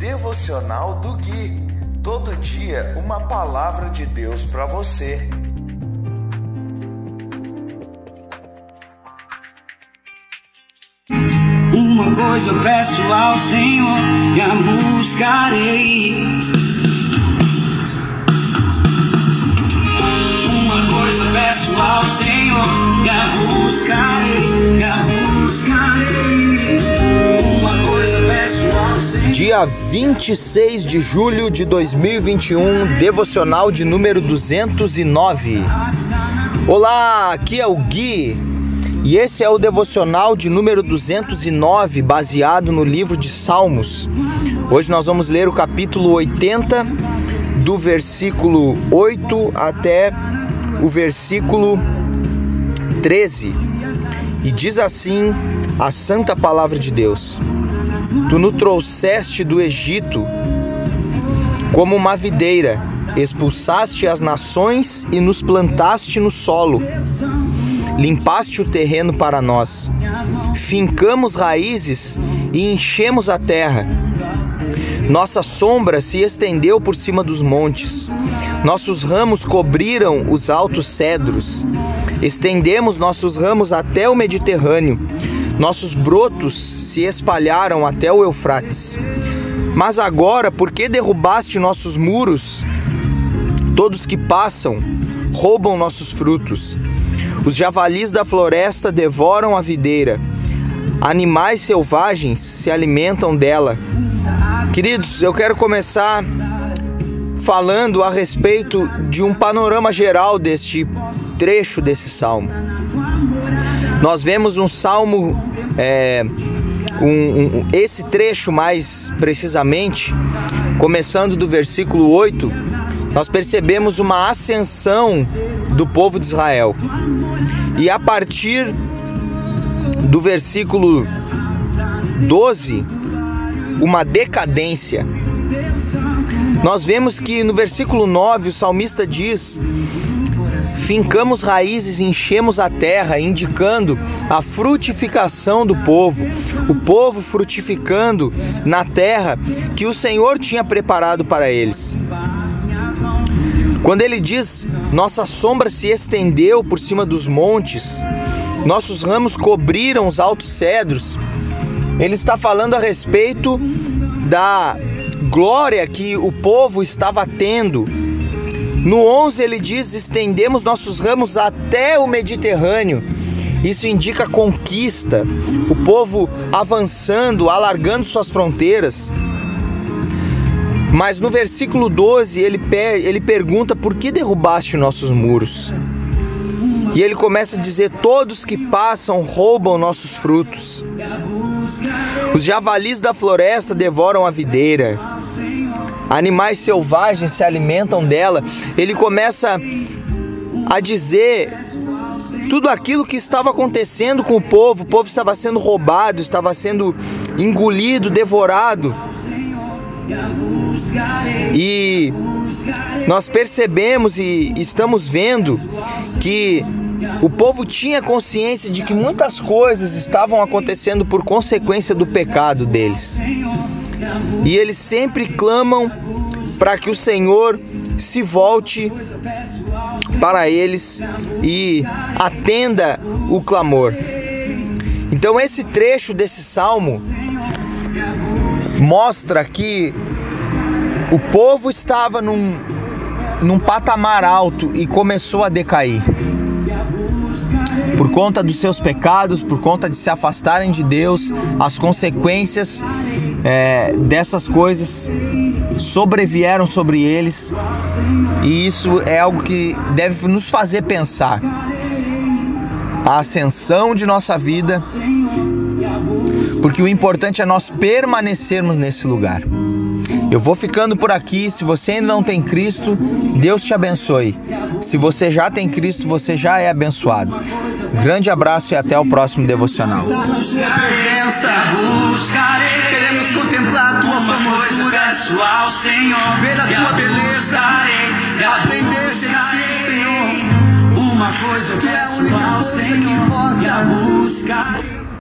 Devocional do Gui. Todo dia uma palavra de Deus para você. Uma coisa peço ao Senhor e a buscarei. Uma coisa peço ao Senhor e a buscarei, e a buscarei. Dia 26 de julho de 2021, devocional de número 209. Olá, aqui é o Gui e esse é o devocional de número 209, baseado no livro de Salmos. Hoje nós vamos ler o capítulo 80, do versículo 8 até o versículo 13. E diz assim a santa palavra de Deus: Tu nos trouxeste do Egito como uma videira, expulsaste as nações e nos plantaste no solo. Limpaste o terreno para nós, fincamos raízes e enchemos a terra. Nossa sombra se estendeu por cima dos montes, nossos ramos cobriram os altos cedros. Estendemos nossos ramos até o Mediterrâneo, nossos brotos se espalharam até o Eufrates. Mas agora, por que derrubaste nossos muros? Todos que passam roubam nossos frutos. Os javalis da floresta devoram a videira. Animais selvagens se alimentam dela. Queridos, eu quero começar falando a respeito de um panorama geral deste trecho desse salmo. Nós vemos um salmo, é, um, um, esse trecho mais precisamente, começando do versículo 8, nós percebemos uma ascensão do povo de Israel. E a partir do versículo 12, uma decadência. Nós vemos que no versículo 9 o salmista diz: Fincamos raízes enchemos a terra, indicando a frutificação do povo, o povo frutificando na terra que o Senhor tinha preparado para eles. Quando ele diz: Nossa sombra se estendeu por cima dos montes, nossos ramos cobriram os altos cedros, ele está falando a respeito da glória que o povo estava tendo. No 11 ele diz: Estendemos nossos ramos até o Mediterrâneo. Isso indica conquista, o povo avançando, alargando suas fronteiras. Mas no versículo 12 ele, ele pergunta por que derrubaste nossos muros? E ele começa a dizer: Todos que passam roubam nossos frutos. Os javalis da floresta devoram a videira. Animais selvagens se alimentam dela. Ele começa a dizer tudo aquilo que estava acontecendo com o povo. O povo estava sendo roubado, estava sendo engolido, devorado. E nós percebemos e estamos vendo que o povo tinha consciência de que muitas coisas estavam acontecendo por consequência do pecado deles. E eles sempre clamam para que o Senhor se volte para eles e atenda o clamor. Então, esse trecho desse salmo mostra que o povo estava num, num patamar alto e começou a decair. Por conta dos seus pecados, por conta de se afastarem de Deus, as consequências é, dessas coisas sobrevieram sobre eles, e isso é algo que deve nos fazer pensar. A ascensão de nossa vida porque o importante é nós permanecermos nesse lugar. Eu vou ficando por aqui. Se você ainda não tem Cristo, Deus te abençoe. Se você já tem Cristo, você já é abençoado. grande abraço e até o próximo devocional. Queremos contemplar tua famosura, ao Senhor, ver a tua beleza, aprender Senhor. Uma coisa que é a única coisa que buscar.